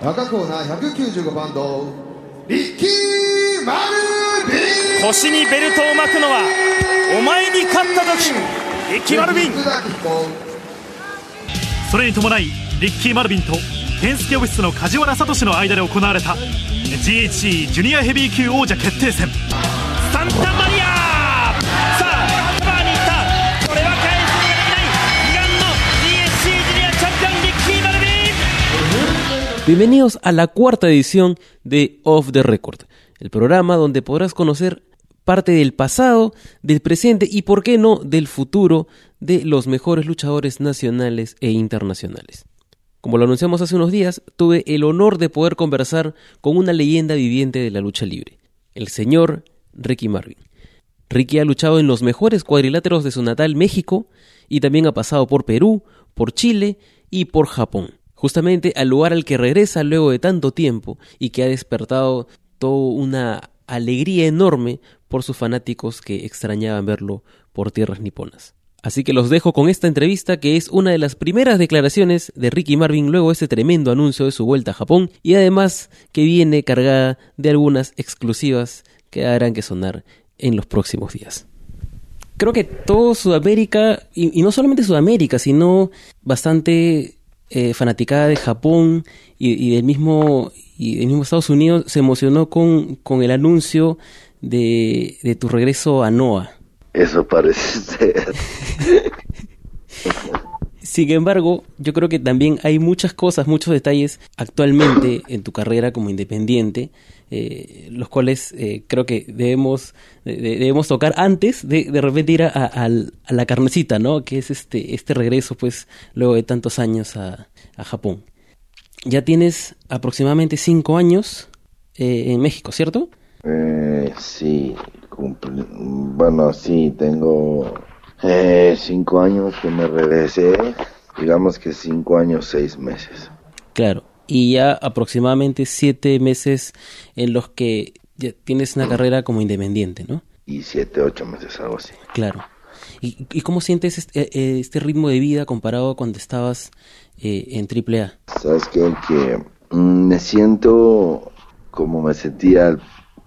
赤コーナー195パウンドリッキー・マルビン。腰にベルトを巻くのはお前に勝った時。リッキー・マルビン。それに伴いリッキー・マルビンと健介オフィスの梶原聡の間で行われた GHC ジュニアヘビー級王者決定戦。サンタマリア Bienvenidos a la cuarta edición de Off the Record, el programa donde podrás conocer parte del pasado, del presente y, por qué no, del futuro de los mejores luchadores nacionales e internacionales. Como lo anunciamos hace unos días, tuve el honor de poder conversar con una leyenda viviente de la lucha libre, el señor Ricky Marvin. Ricky ha luchado en los mejores cuadriláteros de su natal México y también ha pasado por Perú, por Chile y por Japón justamente al lugar al que regresa luego de tanto tiempo y que ha despertado toda una alegría enorme por sus fanáticos que extrañaban verlo por tierras niponas. Así que los dejo con esta entrevista que es una de las primeras declaraciones de Ricky Marvin luego de este tremendo anuncio de su vuelta a Japón y además que viene cargada de algunas exclusivas que harán que sonar en los próximos días. Creo que todo Sudamérica, y, y no solamente Sudamérica, sino bastante eh, fanaticada de Japón y, y, del mismo y del mismo Estados Unidos se emocionó con, con el anuncio de, de, tu regreso a Noah. Eso parece ser. Sin embargo, yo creo que también hay muchas cosas, muchos detalles actualmente en tu carrera como independiente, eh, los cuales eh, creo que debemos, de, debemos tocar antes de de repente ir a, a, a, la carnecita, ¿no? Que es este, este regreso, pues, luego de tantos años a, a Japón. Ya tienes aproximadamente cinco años eh, en México, ¿cierto? Eh, sí, cumple, bueno, sí, tengo cinco años que me regresé, digamos que cinco años, seis meses. Claro, y ya aproximadamente siete meses en los que ya tienes una carrera como independiente, ¿no? Y siete, ocho meses, algo así. Claro. ¿Y, y cómo sientes este, este, ritmo de vida comparado cuando estabas eh, en AAA? Sabes qué? que mm, me siento como me sentía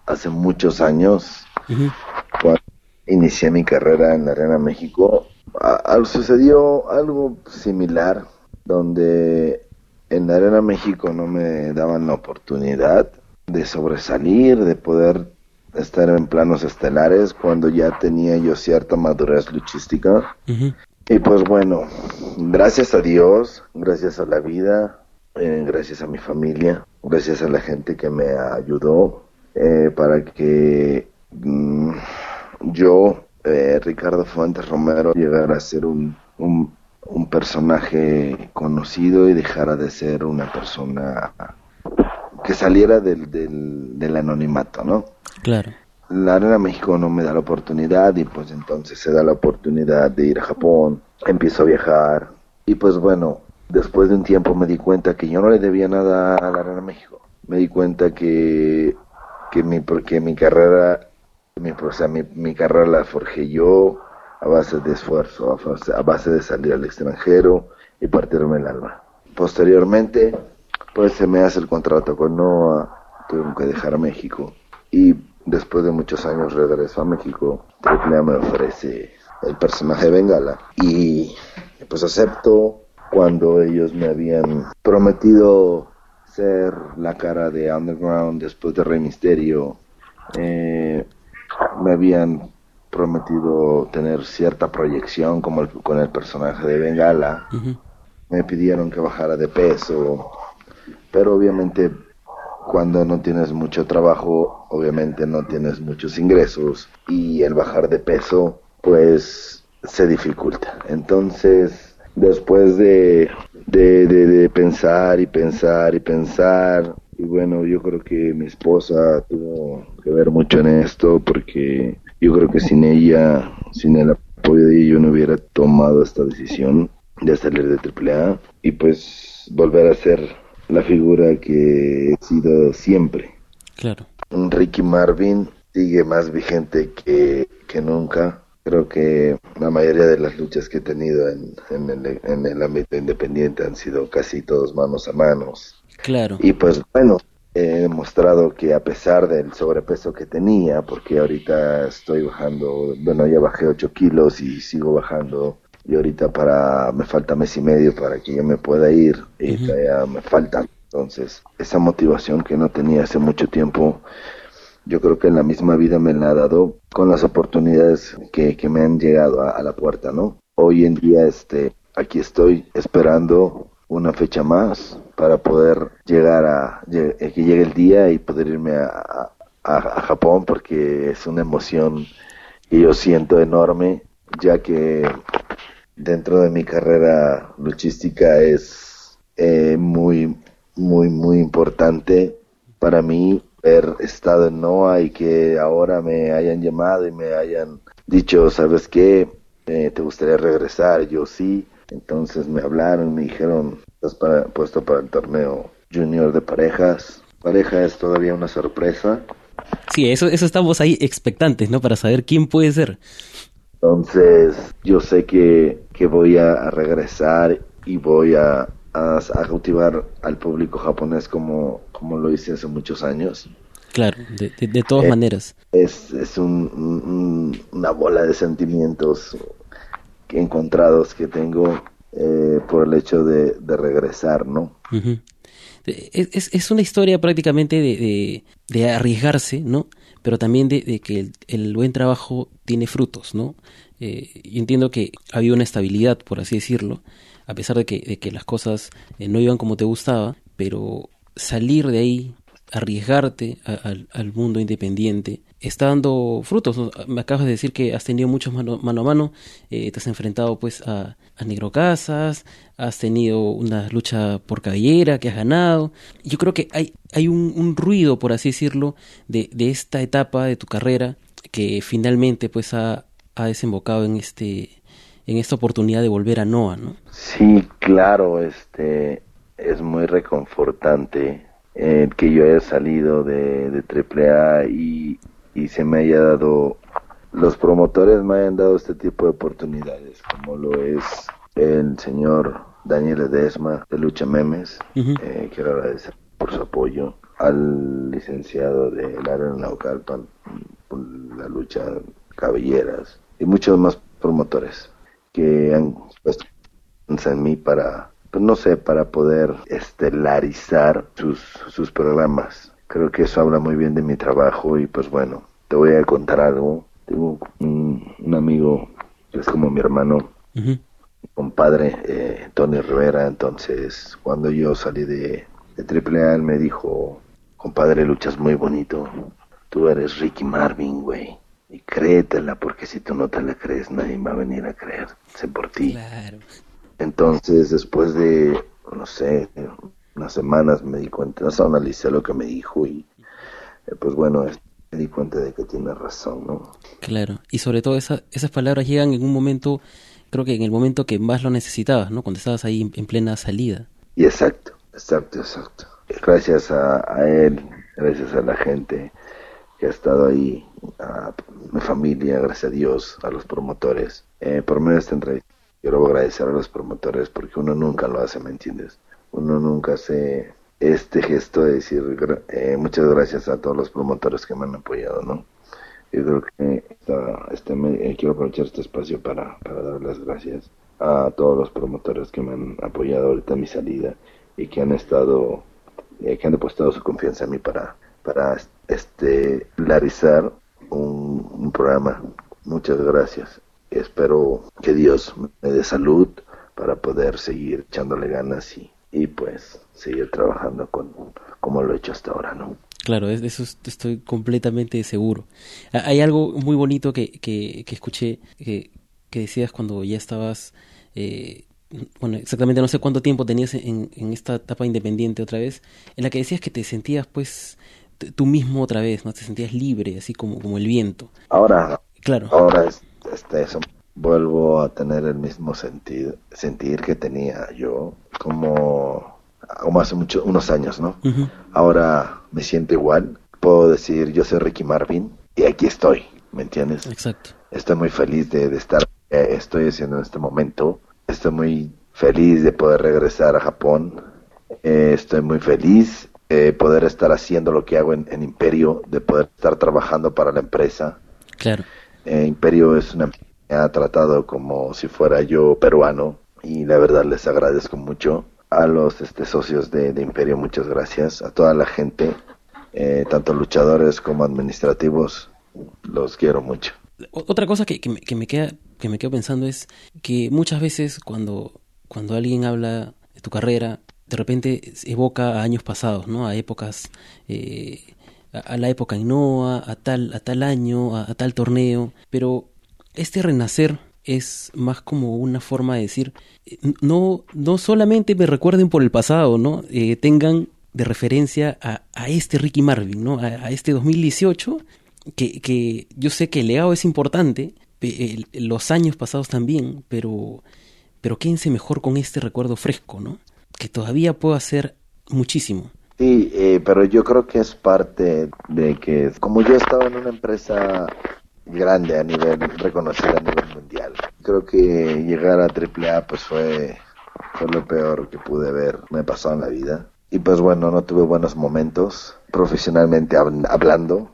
hace muchos años uh -huh. cuando inicié mi carrera en la Arena México. A, a, sucedió algo similar donde en la Arena México no me daban la oportunidad de sobresalir, de poder estar en planos estelares cuando ya tenía yo cierta madurez luchística. Uh -huh. Y pues bueno, gracias a Dios, gracias a la vida, eh, gracias a mi familia, gracias a la gente que me ayudó eh, para que mmm, yo, eh, Ricardo Fuentes Romero, llegara a ser un, un, un personaje conocido y dejara de ser una persona que saliera del, del, del anonimato, ¿no? Claro. La Arena México no me da la oportunidad y pues entonces se da la oportunidad de ir a Japón, empiezo a viajar y pues bueno, después de un tiempo me di cuenta que yo no le debía nada a la Arena México. Me di cuenta que, que mi, porque mi carrera, mi, o sea, mi, mi carrera la forjé yo a base de esfuerzo, a base, de salir al extranjero y partirme el alma. Posteriormente, pues se me hace el contrato con Noah, tuve que dejar México y después de muchos años regreso a México, AAA me ofrece el personaje de Bengala y pues acepto cuando ellos me habían prometido ser la cara de Underground después de Rey Misterio, eh, me habían prometido tener cierta proyección como el, con el personaje de Bengala, uh -huh. me pidieron que bajara de peso, pero obviamente cuando no tienes mucho trabajo, obviamente no tienes muchos ingresos y el bajar de peso pues se dificulta. Entonces, después de, de, de, de pensar y pensar y pensar, y bueno, yo creo que mi esposa tuvo que ver mucho en esto porque yo creo que sin ella, sin el apoyo de ella, yo no hubiera tomado esta decisión de salir de AAA y pues volver a ser la figura que he sido siempre. Claro. Ricky Marvin sigue más vigente que, que nunca. Creo que la mayoría de las luchas que he tenido en, en, el, en el ámbito independiente han sido casi todos manos a manos. Claro. Y pues bueno, he demostrado que a pesar del sobrepeso que tenía, porque ahorita estoy bajando, bueno, ya bajé 8 kilos y sigo bajando, y ahorita para, me falta mes y medio para que yo me pueda ir, y todavía me falta. Entonces, esa motivación que no tenía hace mucho tiempo, yo creo que en la misma vida me la ha dado con las oportunidades que, que me han llegado a, a la puerta, ¿no? Hoy en día, este, aquí estoy esperando una fecha más para poder llegar a que llegue el día y poder irme a, a, Japón porque es una emoción que yo siento enorme ya que dentro de mi carrera luchística es eh, muy muy muy importante para mí haber estado en NOAH y que ahora me hayan llamado y me hayan dicho sabes qué eh, te gustaría regresar yo sí entonces me hablaron, me dijeron, estás para, puesto para el torneo junior de parejas. Pareja es todavía una sorpresa. Sí, eso, eso estamos ahí expectantes, ¿no? Para saber quién puede ser. Entonces, yo sé que, que voy a, regresar y voy a, a, cautivar al público japonés como, como lo hice hace muchos años. Claro, de, de, todas eh, maneras. Es, es un, una bola de sentimientos encontrados que tengo eh, por el hecho de, regresar, ¿no? es, una historia prácticamente de, arriesgarse, ¿no? Pero también de, que el, buen trabajo tiene frutos, ¿no? Eh, yo entiendo que había una estabilidad, por así decirlo, a pesar de que, de que las cosas eh, no iban como te gustaba, pero salir de ahí, arriesgarte al mundo independiente, está dando frutos. Me acabas de decir que has tenido muchos mano, a mano, eh, te has enfrentado pues a, a Negro Casas, has tenido una lucha por cabellera que has ganado. Yo creo que hay, hay un, ruido, por así decirlo, de, de, esta etapa de tu carrera que finalmente pues ha, ha desembocado en este en esta oportunidad de volver a Noah, ¿no? Sí, claro, este es muy reconfortante eh, que yo haya salido de, de AAA y, y se me haya dado, los promotores me hayan dado este tipo de oportunidades, como lo es el señor Daniel Edesma de Lucha Memes. Eh, quiero agradecer por su apoyo al licenciado de Aaron Naucalpan por la lucha cabelleras y muchos más promotores que han puesto en mí para, pues no sé, para poder estelarizar sus, sus programas creo que eso habla muy bien de mi trabajo y pues bueno, te voy a contar algo. Tengo un, amigo que es como mi hermano, mi compadre, eh, Tony Rivera, entonces cuando yo salí de, de AAA él me dijo, compadre, luchas muy bonito, tú eres Ricky Marvin, güey. Y créetela, porque si tú no te la crees, nadie va a venir a creerse por ti. Entonces, después de, no sé, unas semanas me di cuenta, no analicé lo que me dijo y eh, pues bueno, me di cuenta de que tiene razón, ¿no? Claro, y sobre todo esa, esas palabras llegan en un momento, creo que en el momento que más lo necesitabas, ¿no? Cuando estabas ahí en, plena salida. Y exacto, exacto, exacto. Gracias a, él, gracias a la gente que ha estado ahí, a mi familia, gracias a Dios, a los promotores. Eh, por medio de esta entrevista, quiero agradecer a los promotores porque uno nunca lo hace, ¿me entiendes? Uno nunca hace este gesto de decir eh, muchas gracias a todos los promotores que me han apoyado, ¿no? Yo creo que este, eh, quiero aprovechar este espacio para, para dar las gracias a todos los promotores que me han apoyado ahorita en mi salida y que han estado, eh, que han depositado su confianza en mí para, para este, larizar un, un programa. Muchas gracias. Espero que Dios me dé salud para poder seguir echándole ganas y y pues seguir trabajando con como lo he hecho hasta ahora, ¿no? Claro, de eso estoy completamente seguro. Hay algo muy bonito que, que, escuché que, que, decías cuando ya estabas, eh, bueno, exactamente no sé cuánto tiempo tenías en, en, esta etapa independiente otra vez, en la que decías que te sentías pues tú mismo otra vez, ¿no? Te sentías libre, así como, como el viento. Ahora, claro. Ahora es, este, eso vuelvo a tener el mismo sentido, sentir que tenía yo como, como hace muchos unos años, ¿no? Ahora me siento igual, puedo decir yo soy Ricky Marvin y aquí estoy, ¿me entiendes? Exacto. Estoy muy feliz de, de estar, estoy haciendo en este momento, estoy muy feliz de poder regresar a Japón Eh, estoy muy feliz de poder estar haciendo lo que hago en, en Imperio, de poder estar trabajando para la empresa. Claro. Eh, Imperio es una empresa ha tratado como si fuera yo peruano y la verdad les agradezco mucho a los este, socios de, Imperio, muchas gracias, a toda la gente, eh, tanto luchadores como administrativos, los quiero mucho. Otra cosa que, que me, que me queda que me quedo pensando es que muchas veces cuando, cuando alguien habla de tu carrera, de repente evoca a años pasados, ¿no? A épocas, eh, a, la época en Noah, a tal, a tal año, a tal torneo, pero este renacer es más como una forma de decir, eh, no, no solamente me recuerden por el pasado, ¿no? Eh, tengan de referencia a, a este Ricky Marvin, ¿no? A, a este 2018 que, que yo sé que el legado es importante, los años pasados también, pero, pero quédense mejor con este recuerdo fresco, ¿no? Que todavía puedo hacer muchísimo. Sí, eh, pero yo creo que es parte de que, como yo estaba en una empresa grande a nivel, reconocida a nivel mundial, creo que llegar a AAA pues fue, fue lo peor que pude haber me pasado en la vida. Y pues bueno, no tuve buenos momentos, profesionalmente hab- hablando.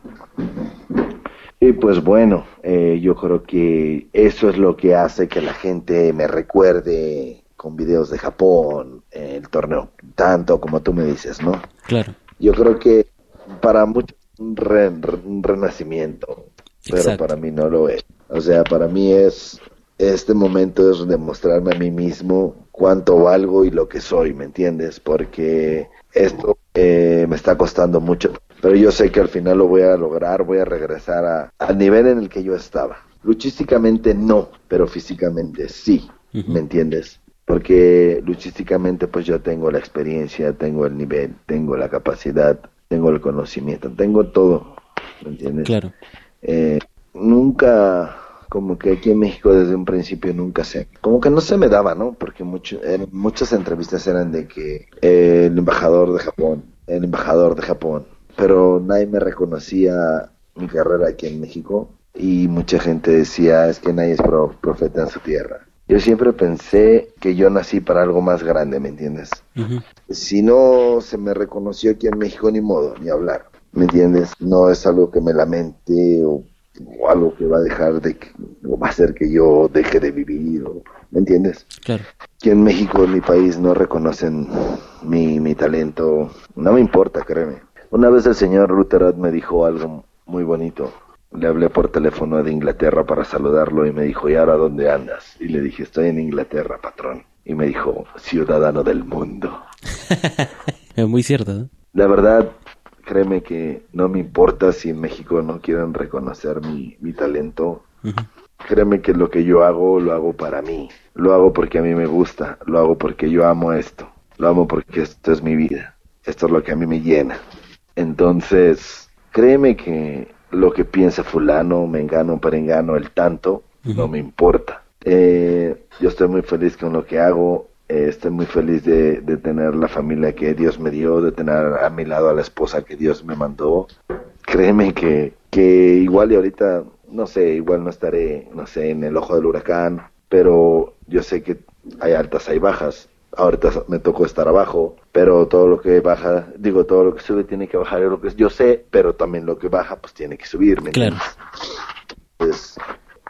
Y pues bueno, eh, yo creo que eso es lo que hace que la gente me recuerde con videos de Japón, el torneo, tanto como tú me dices, ¿no? Claro, Yo creo que para muchos un, re- un renacimiento, pero Exacto. para mí no lo es. O sea, para mí es, este momento es demostrarme a mí mismo cuánto valgo y lo que soy, ¿me entiendes? Porque esto eh, me está costando mucho, pero yo sé que al final lo voy a lograr, voy a regresar a, al nivel en el que yo estaba. Luchísticamente no, pero físicamente sí. ¿me entiendes? Porque luchísticamente pues yo tengo la experiencia, tengo el nivel, tengo la capacidad, tengo el conocimiento, tengo todo, ¿me entiendes? claro. Eh, nunca, como que aquí en México desde un principio nunca se, como que no se me daba, ¿no? Porque mucho, en muchas entrevistas eran de que eh, el embajador de Japón, el embajador de Japón, pero nadie me reconocía mi carrera aquí en México y mucha gente decía, es que nadie es pro- profeta en su tierra. Yo siempre pensé que yo nací para algo más grande, ¿me entiendes? Si no se me reconoció aquí en México ni modo, ni hablar, ¿me entiendes? No es algo que me lamente o, o algo que va a dejar de, que- o va a hacer que yo deje de vivir, o- ¿me entiendes? Claro. Aquí en México, en mi país, no reconocen mi, mi talento, no me importa, créeme. Una vez el señor Rutherford me dijo algo muy bonito. Le hablé por teléfono de Inglaterra para saludarlo y me dijo, ¿y ahora dónde andas? Y le dije, estoy en Inglaterra, patrón. Y me dijo, ciudadano del mundo. Es muy cierto, ¿no? La verdad, créeme que no me importa si en México no quieren reconocer mi, mi talento. Créeme que lo que yo hago, lo hago para mí. Lo hago porque a mí me gusta. Lo hago porque yo amo esto. Lo amo porque esto es mi vida. Esto es lo que a mí me llena. Entonces, créeme que lo que piensa fulano, mengano, perengano, el tanto, no me importa. Eh, yo estoy muy feliz con lo que hago. Eh, estoy muy feliz de, de tener la familia que Dios me dio, de tener a mi lado a la esposa que Dios me mandó. Créeme que, que igual y ahorita, no sé, igual no estaré, no sé, en el ojo del huracán, pero yo sé que hay altas, hay bajas. Ahorita me tocó estar abajo, pero todo lo que baja, digo, todo lo que sube tiene que bajar, lo que yo sé, pero también lo que baja, pues tiene que subir, ¿me Claro. Pues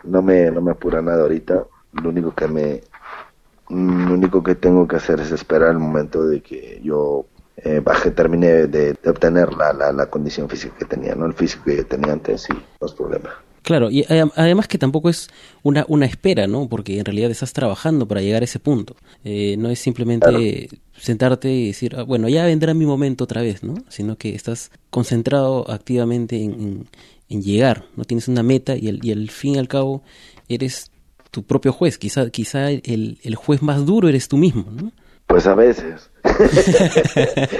no me, no me apura nada ahorita. Lo único que me, lo único que tengo que hacer es esperar el momento de que yo eh, baje, termine de, de obtener la, la, la condición física que tenía, no el físico que yo tenía antes y no es problema. Claro, y adem- además que tampoco es una, una espera, ¿no? Porque en realidad estás trabajando para llegar a ese punto. Eh, no es simplemente sentarte y decir, "Ah, bueno, ya vendrá mi momento otra vez, ¿no? Sino que estás concentrado activamente en, en- en llegar, ¿no? Tienes una meta y, al- y al fin y al cabo eres tu propio juez. Quizá, quizá el, el juez más duro eres tú mismo, ¿no? Pues a veces.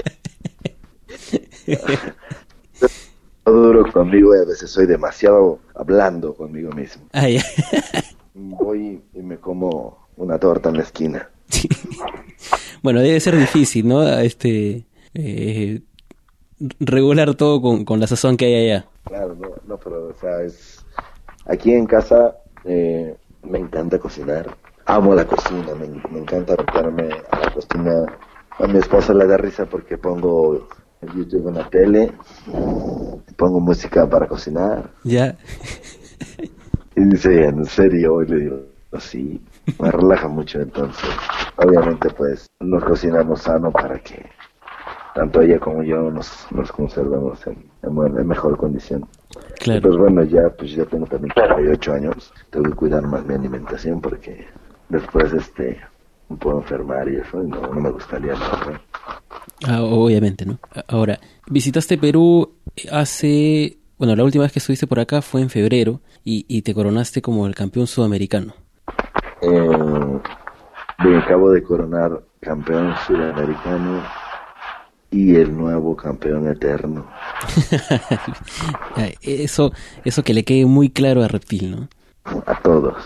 Duro conmigo y a veces soy demasiado hablando conmigo mismo. Ah, ya. Voy y me como una torta en la esquina. Sí. Bueno, debe ser difícil, ¿no? Este, eh, regular todo con, con la sazón que hay allá. Claro, no, no, pero, o sea, es... Aquí en casa eh, me encanta cocinar. Amo la cocina, me, me encanta meterme a la cocina A mi esposa le da risa porque pongo el YouTube en la tele, pongo música para cocinar. Ya. Y dice, ¿en serio? Y le digo, sí, me relaja mucho entonces. Obviamente pues nos cocinamos sano para que tanto ella como yo nos, nos conservemos en, en, en mejor condición. Claro. pues bueno, ya pues ya tengo también 48 años, tengo que cuidar más mi alimentación porque después este me puedo enfermar y eso, y no, no me gustaría nada. Ah, obviamente, ¿no? Ahora, visitaste Perú hace... Bueno, la última vez que estuviste por acá fue en febrero y, y te coronaste como el campeón sudamericano. Eh, me acabo de coronar campeón sudamericano y el nuevo campeón eterno. Eso, eso que le quede muy claro a Reptil, ¿no? A todos.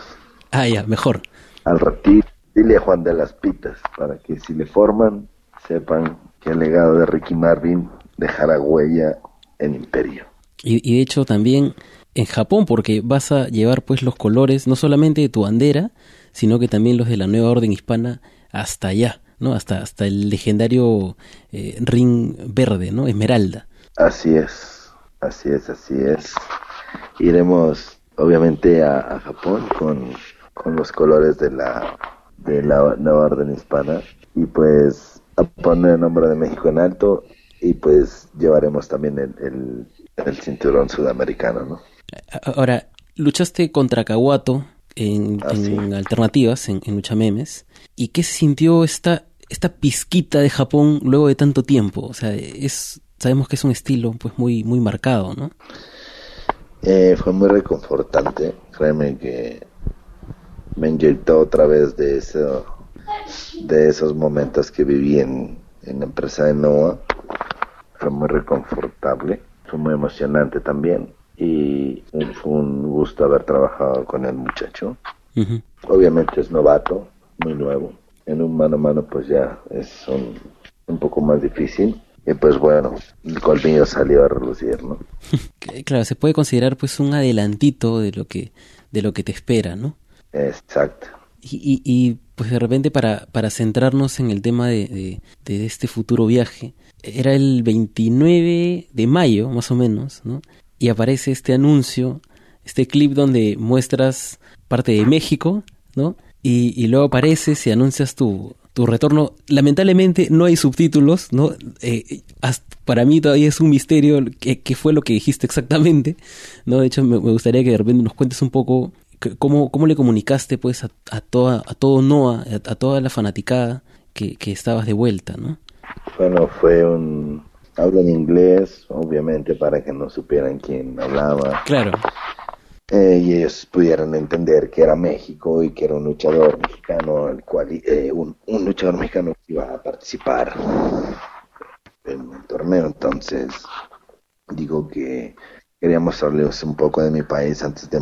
Ah, ya, mejor. Al reptil, dile a Juan de las Pitas, para que si le forman, sepan que el legado de Ricky Marvin dejará huella en Imperio. Y, y de hecho también en Japón, porque vas a llevar pues los colores no solamente de tu bandera, sino que también los de la nueva orden hispana hasta allá, ¿no? Hasta, hasta el legendario eh, ring verde, ¿no? Esmeralda. Así es, así es, así es. Iremos obviamente a, a Japón con, con los colores de la, de la nueva orden hispana y pues a poner el nombre de México en alto y pues llevaremos también el, el, el cinturón sudamericano, ¿no? Ahora, luchaste contra Kawato en, Ah, sí. alternativas, en, en lucha memes. ¿Y qué se sintió esta, esta pizquita de Japón luego de tanto tiempo? O sea, es, sabemos que es un estilo pues muy, muy marcado, ¿no? Eh, fue muy reconfortante, créeme que me inyectó otra vez de eso, de esos momentos que viví en, en la empresa de Noah. Fue muy reconfortable, fue muy emocionante también y fue un gusto haber trabajado con el muchacho. Obviamente es novato, muy nuevo. En un mano a mano pues ya es un, un poco más difícil. Y pues bueno, el colmillo salió a relucir, ¿no? Claro, se puede considerar pues un adelantito de lo que, de lo que te espera, ¿no? Exacto. Y, y, y, pues de repente para, para centrarnos en el tema de, de, de este futuro viaje, era el 29 de mayo más o menos, ¿no? Y aparece este anuncio, este clip donde muestras parte de México, ¿no? Y, y luego apareces y anuncias tu, tu retorno. Lamentablemente no hay subtítulos, ¿no? Eh, hasta- para mí todavía es un misterio qué, qué fue lo que dijiste exactamente, ¿no? De hecho, me, me gustaría que de repente nos cuentes un poco cómo, cómo le comunicaste pues a, a toda, a todo Noah, a, a toda la fanaticada que, que estabas de vuelta, ¿no? Bueno, fue un... Hablo en inglés, obviamente, para que no supieran quién hablaba. Claro, eh, y ellos pudieran entender que era México y que era un luchador mexicano, el cual eh, un, un luchador mexicano iba a participar en el torneo. Entonces, digo que quería mostrarles un poco de mi país antes de,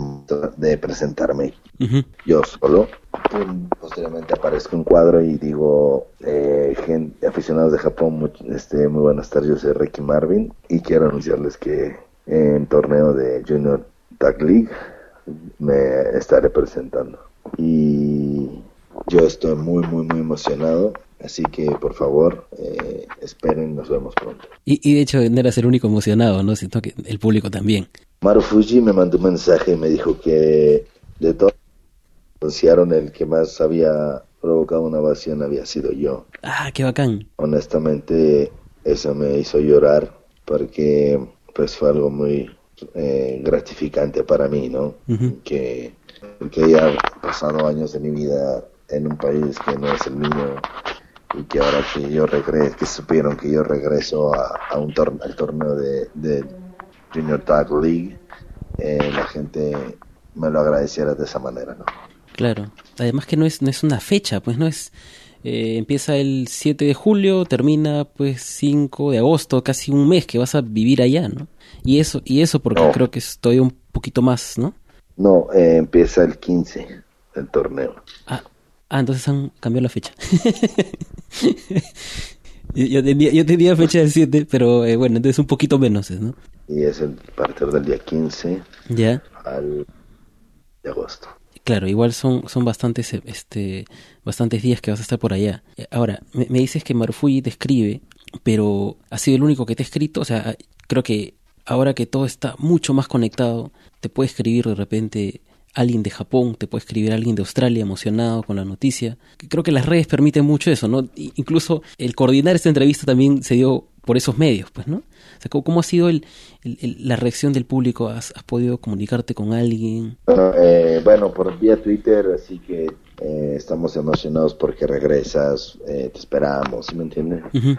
de presentarme yo solo. Posteriormente aparezco un cuadro y digo, eh, gente, aficionados de Japón, much- este, muy buenas tardes, yo soy Ricky Marvin y quiero anunciarles que en torneo de Junior Tag League me estaré presentando. Y yo estoy muy, muy, muy emocionado, así que por favor, eh, esperen, nos vemos pronto. Y, y de hecho no eras el único emocionado, ¿no? Sino que el público también. Maru Fuji me mandó un mensaje y me dijo que de todos anunciaron el que más había provocado una ovación había sido yo. Ah, qué bacán. Honestamente, eso me hizo llorar porque pues fue algo muy eh, gratificante para mí, ¿no? Que, que haya pasado años de mi vida en un país que no es el mío y que ahora que yo regreso, que supieron que yo regreso a, a un torneo, al torneo de, de Junior Tag League, eh, la gente me lo agradeciera de esa manera, ¿no? Claro. Además que no es, no es una fecha, pues no es... eh, empieza el 7 de julio, termina pues 5 de agosto, casi un mes que vas a vivir allá, ¿no? Y eso, y eso porque No. creo que es todavía un poquito más, ¿no? No, eh, empieza el 15 el torneo. Ah, ah, entonces han cambiado la fecha. yo, tenía, yo tenía fecha del 7, pero eh, bueno, entonces un poquito menos, ¿no? Y es el, partir del día 15 Ya. al de agosto. Claro, igual son, son bastantes, este, bastantes días que vas a estar por allá. Eh, Ahora, me, dices que Marufuji te escribe, pero ha sido el único que te ha escrito. O sea, creo que ahora que todo está mucho más conectado, te puede escribir de repente alguien de Japón, te puede escribir alguien de Australia emocionado con la noticia. Creo que las redes permiten mucho eso, ¿no? Incluso el coordinar esta entrevista también se dio por esos medios, pues, ¿no? O sea, ¿cómo, ha sido el, la reacción del público? ¿Has, podido comunicarte con alguien? Eh, bueno, por vía Twitter, así que eh, estamos emocionados porque regresas, eh, te esperamos, ¿sí me entiendes? Ujú.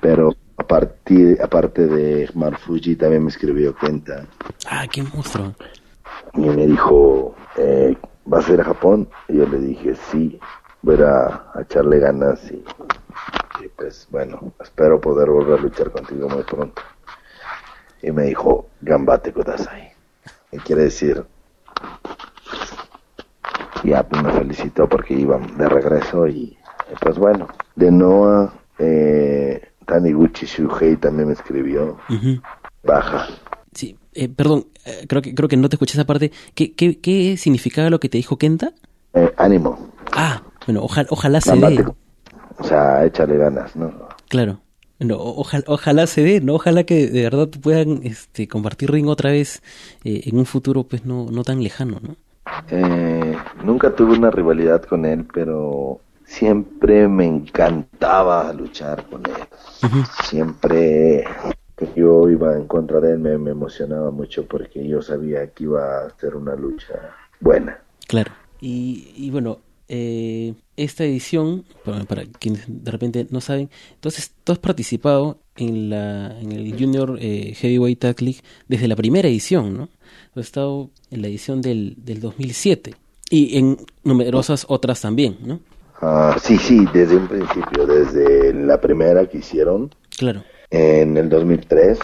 Pero a partir, aparte de Marfuji, también me escribió Kenta Ah, qué monstruo. y me dijo, eh, ¿vas a ir a Japón? Y yo le dije, sí, voy a, a- a echarle ganas y, y pues bueno, espero poder volver a luchar contigo muy pronto. Y me dijo, Gambate Kudasai. Y quiere decir, ya pues me felicitó porque iba de regreso y, y, pues bueno, de Noah, eh, Taniguchi Shuhei también me escribió, baja. Sí, eh, perdón, eh, creo que creo que no te escuché esa parte. ¿Qué, qué, qué significaba lo que te dijo Kenta? Eh, ánimo, Ah, bueno, ojalá, ojalá se dé. O sea, échale ganas, ¿no? Claro. No, ojalá, ojalá se dé, ¿no? Ojalá que de verdad puedan este, compartir ring otra vez eh, en un futuro pues no, no tan lejano, ¿no? Eh, nunca tuve una rivalidad con él, pero siempre me encantaba luchar con él. Siempre que yo iba en contra de él me, me emocionaba mucho porque yo sabía que iba a ser una lucha buena. Claro. Y, y bueno, eh, esta edición, para, para quienes de repente no saben, entonces tú has participado en la en el Junior eh, Heavyweight Tag League desde la primera edición, ¿no? Has estado en la edición del, del 2007 y en numerosas otras también, ¿no? Ah, sí, sí, desde un principio, desde la primera que hicieron Claro. en el 2003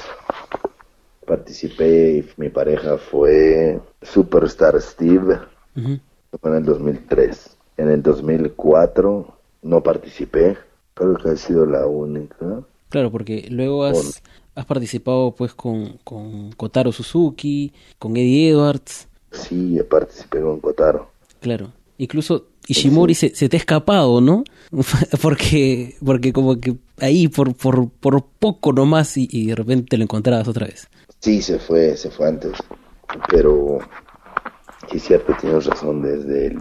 participé y mi pareja fue Superstar Steve. Ujú. Fue en el 2003. En el 2004 no participé. Creo que ha sido la única. Claro, porque luego has, has participado pues con, con Kotaro Suzuki, con Eddie Edwards, Sí, participé con Kotaro. claro. Incluso Ishimori se, se te ha escapado, ¿no? porque porque como que ahí por, por, por poco nomás y, y de repente lo encontrabas otra vez. Sí, se fue, se fue antes. Pero sí, cierto, tienes razón. Desde el,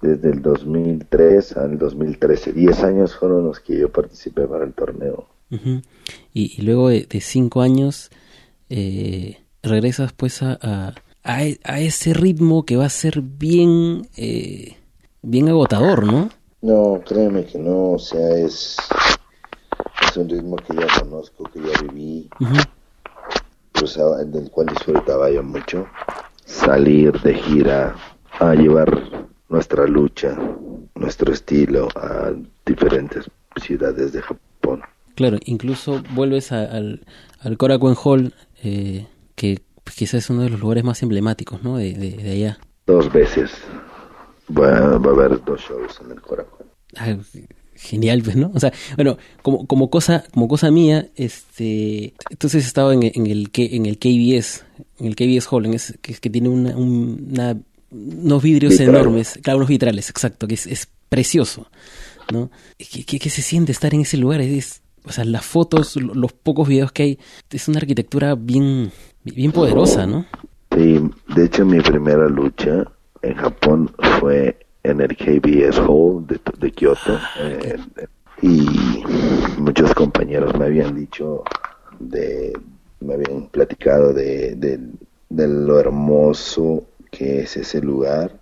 desde el 2003 al 2013, 10 años fueron los que yo participé para el torneo. Y, y luego de, de cinco años eh, regresas pues a, a, a e- a ese ritmo que va a ser bien, eh, bien agotador, ¿no? No, créeme que no, o sea, es, es un ritmo que ya conozco, que ya viví, Ujú. cruzaba, del cual disfrutaba yo mucho. Salir de gira a llevar nuestra lucha, nuestro estilo a diferentes ciudades de Japón. Claro, incluso vuelves a- al, al Korakuen Hall, eh, que quizás es uno de los lugares más emblemáticos, ¿no? De, de, de allá. Dos veces va, va a haber dos shows en el Corazón. Ah, genial, pues, ¿no? O sea, bueno, como, como cosa, como cosa mía, este, entonces estaba en, en el en el KBS, en el KBS Hall, en ese- que, que tiene una, un- una- unos vidrios Vitral. enormes, claro, unos vitrales, exacto, que es, es precioso, ¿no? ¿Qué, qué, qué se siente estar en ese lugar? Es, o sea, las fotos, lo- los pocos videos que hay, es una arquitectura bien, bien poderosa, ¿no? Sí, de hecho mi primera lucha en Japón fue en el KBS Hall de, de Kioto eh, y muchos compañeros me habían dicho de me habían platicado de, de, de lo hermoso que es ese lugar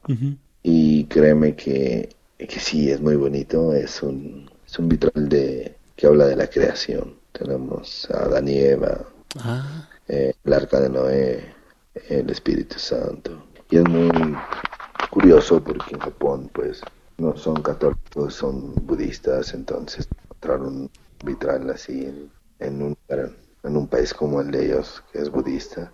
y créeme que, que sí es muy bonito es un es un vitral de que habla de la creación tenemos a Adán y Eva Ah, eh, el arca de Noé, el Espíritu Santo. Y es muy curioso porque en Japón pues no son católicos, son budistas, entonces encontrar un vitral así en, en un en un país como el de ellos, que es budista.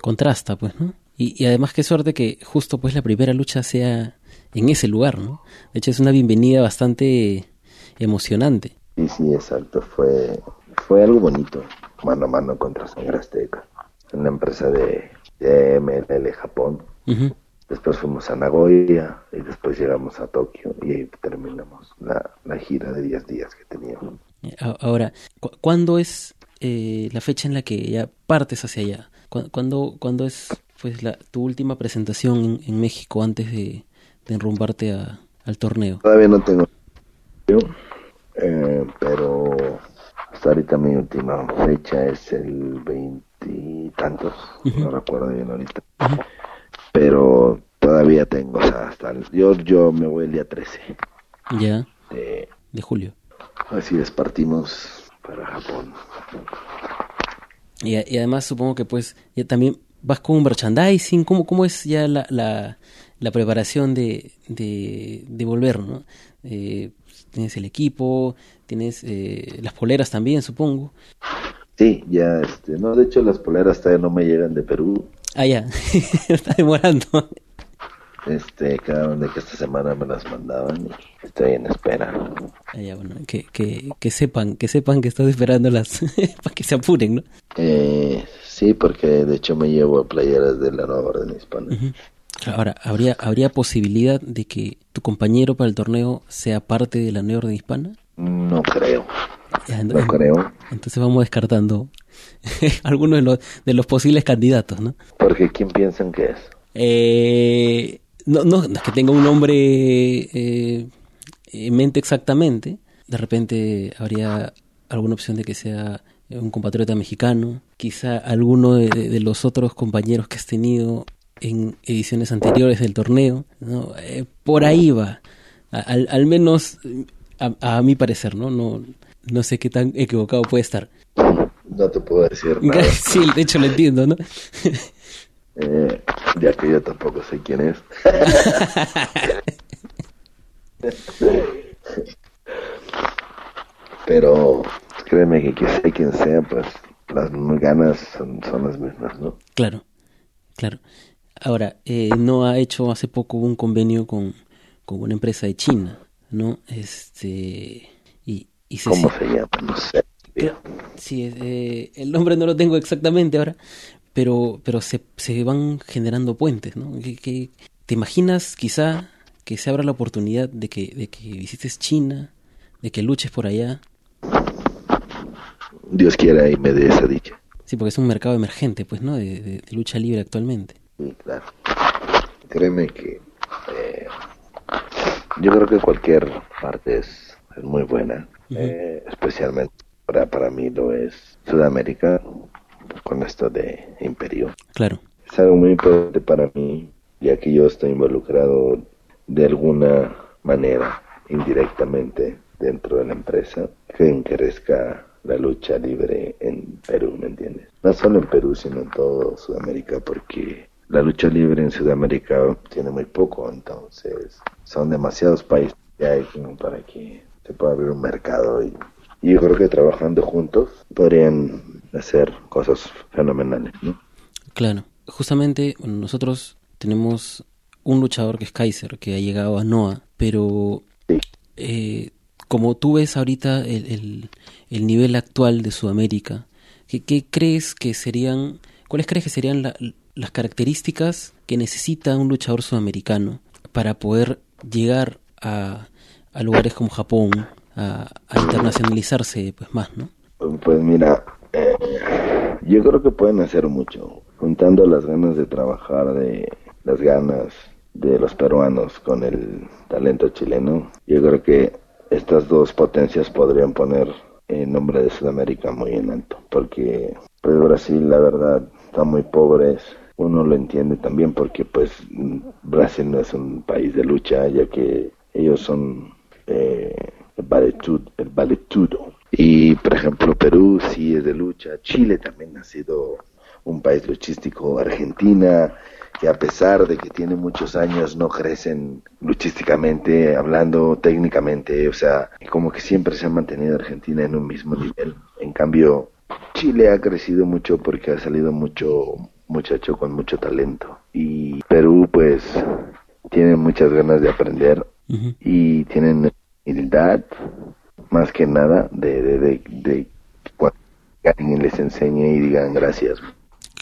contrasta, pues, ¿no? Y, y además qué suerte que justo pues la primera lucha sea en ese lugar, ¿no? De hecho es una bienvenida bastante emocionante. Y sí, exacto, fue, fue algo bonito, mano a mano contra Sangre Azteca, una empresa de, de MLL Japón. Ujú. después fuimos a Nagoya y después llegamos a Tokio y ahí terminamos la, la gira de 10 días que teníamos. Ahora, cu- ¿cuándo es eh, la fecha en la que ya partes hacia allá? ¿Cu- ¿Cuándo, cuándo es pues la, tu última presentación en, en México antes de, de enrumbarte a- al torneo? Todavía no tengo eh, pero hasta ahorita mi última fecha es el veintitantos, no recuerdo bien ahorita. Pero todavía tengo, o sea, hasta el- yo, yo me voy el día 13 Ya, de, de julio. así es, partimos para Japón. Y, y además supongo que pues ya también vas con un merchandising, ¿cómo, cómo es ya la, la, la preparación de, de, de volver, ¿no? Eh, tienes el equipo, tienes eh, las poleras también, supongo. Sí, ya, este, no, de hecho las poleras todavía no me llegan de Perú. Ah, ya, está demorando. Este, quedaron de que esta semana me las mandaban y estoy en espera. Ah, ya, bueno, que, que, que sepan, que sepan que estás esperándolas para que se apuren, ¿no? Eh, sí, porque de hecho me llevo playeras de la nueva orden hispana. Ahora, ¿habría, ¿habría posibilidad de que tu compañero para el torneo sea parte de la nueva orden hispana? No creo, Ya, no creo, Entonces vamos descartando algunos de los, de los posibles candidatos, ¿no? porque ¿quién piensan que es? Eh, no, no, no es que tenga un nombre eh, en mente exactamente. De repente habría alguna opción de que sea un compatriota mexicano. Quizá alguno de, los otros compañeros que has tenido en ediciones anteriores del torneo. ¿no? Eh, por ahí va. Al, al menos a, a mi parecer, ¿no? ¿no? No sé qué tan equivocado puede estar. No te puedo decir nada, sí, de hecho lo entiendo, ¿no? eh, ya que yo tampoco sé quién es. Pero créeme que que sea quien sea, pues las ganas son, son las mismas, ¿no? Claro, claro. Ahora, eh, no ha hecho hace poco un convenio con, con una empresa de China, ¿no? Este y, y se ¿Cómo se llama? No sé. sí, eh, el nombre no lo tengo exactamente ahora, pero pero se, se van generando puentes, ¿no? Que, que- ¿Te imaginas quizá que se abra la oportunidad de que de que visites China, de que luches por allá? Dios quiera y me dé esa dicha. Sí, porque es un mercado emergente, pues, ¿no? De, de- de lucha libre actualmente. Sí, claro. Créeme que eh, yo creo que cualquier parte es, es muy buena, eh, especialmente para, para mí lo es Sudamérica con esto de Imperio. Claro. Es algo muy importante para mí, ya que yo estoy involucrado de alguna manera, indirectamente, dentro de la empresa, que encarezca la lucha libre en Perú, ¿me entiendes? No solo en Perú, sino en todo Sudamérica, porque la lucha libre en Sudamérica tiene muy poco, entonces son demasiados países que hay para que se pueda abrir un mercado y, y yo creo que trabajando juntos podrían hacer cosas fenomenales, ¿no? Claro, justamente bueno, nosotros tenemos un luchador que es Kaiser, que ha llegado a Noah, pero Sí. eh, como tú ves ahorita el, el- el nivel actual de Sudamérica, ¿qué, qué crees que serían, cuáles crees que serían la- las características que necesita un luchador sudamericano para poder llegar a, a lugares como Japón, a, internacionalizarse pues más, ¿no? Pues mira, eh, yo creo que pueden hacer mucho, juntando las ganas de trabajar, de las ganas de los peruanos con el talento chileno. Yo creo que estas dos potencias podrían poner el nombre de Sudamérica muy en alto, porque pues Brasil la verdad está muy pobre, uno lo entiende también porque pues Brasil no es un país de lucha, ya que ellos son eh, el valetud- el valetudo. Y por ejemplo Perú sí es de lucha, Chile también ha sido un país luchístico, Argentina, que a pesar de que tiene muchos años no crecen luchísticamente, hablando técnicamente, o sea, como que siempre se ha mantenido Argentina en un mismo nivel. En cambio, Chile ha crecido mucho porque ha salido mucho muchacho con mucho talento. Y Perú pues tiene muchas ganas de aprender y tienen humildad más que nada de, de, de, de cuando alguien les enseñe y digan gracias.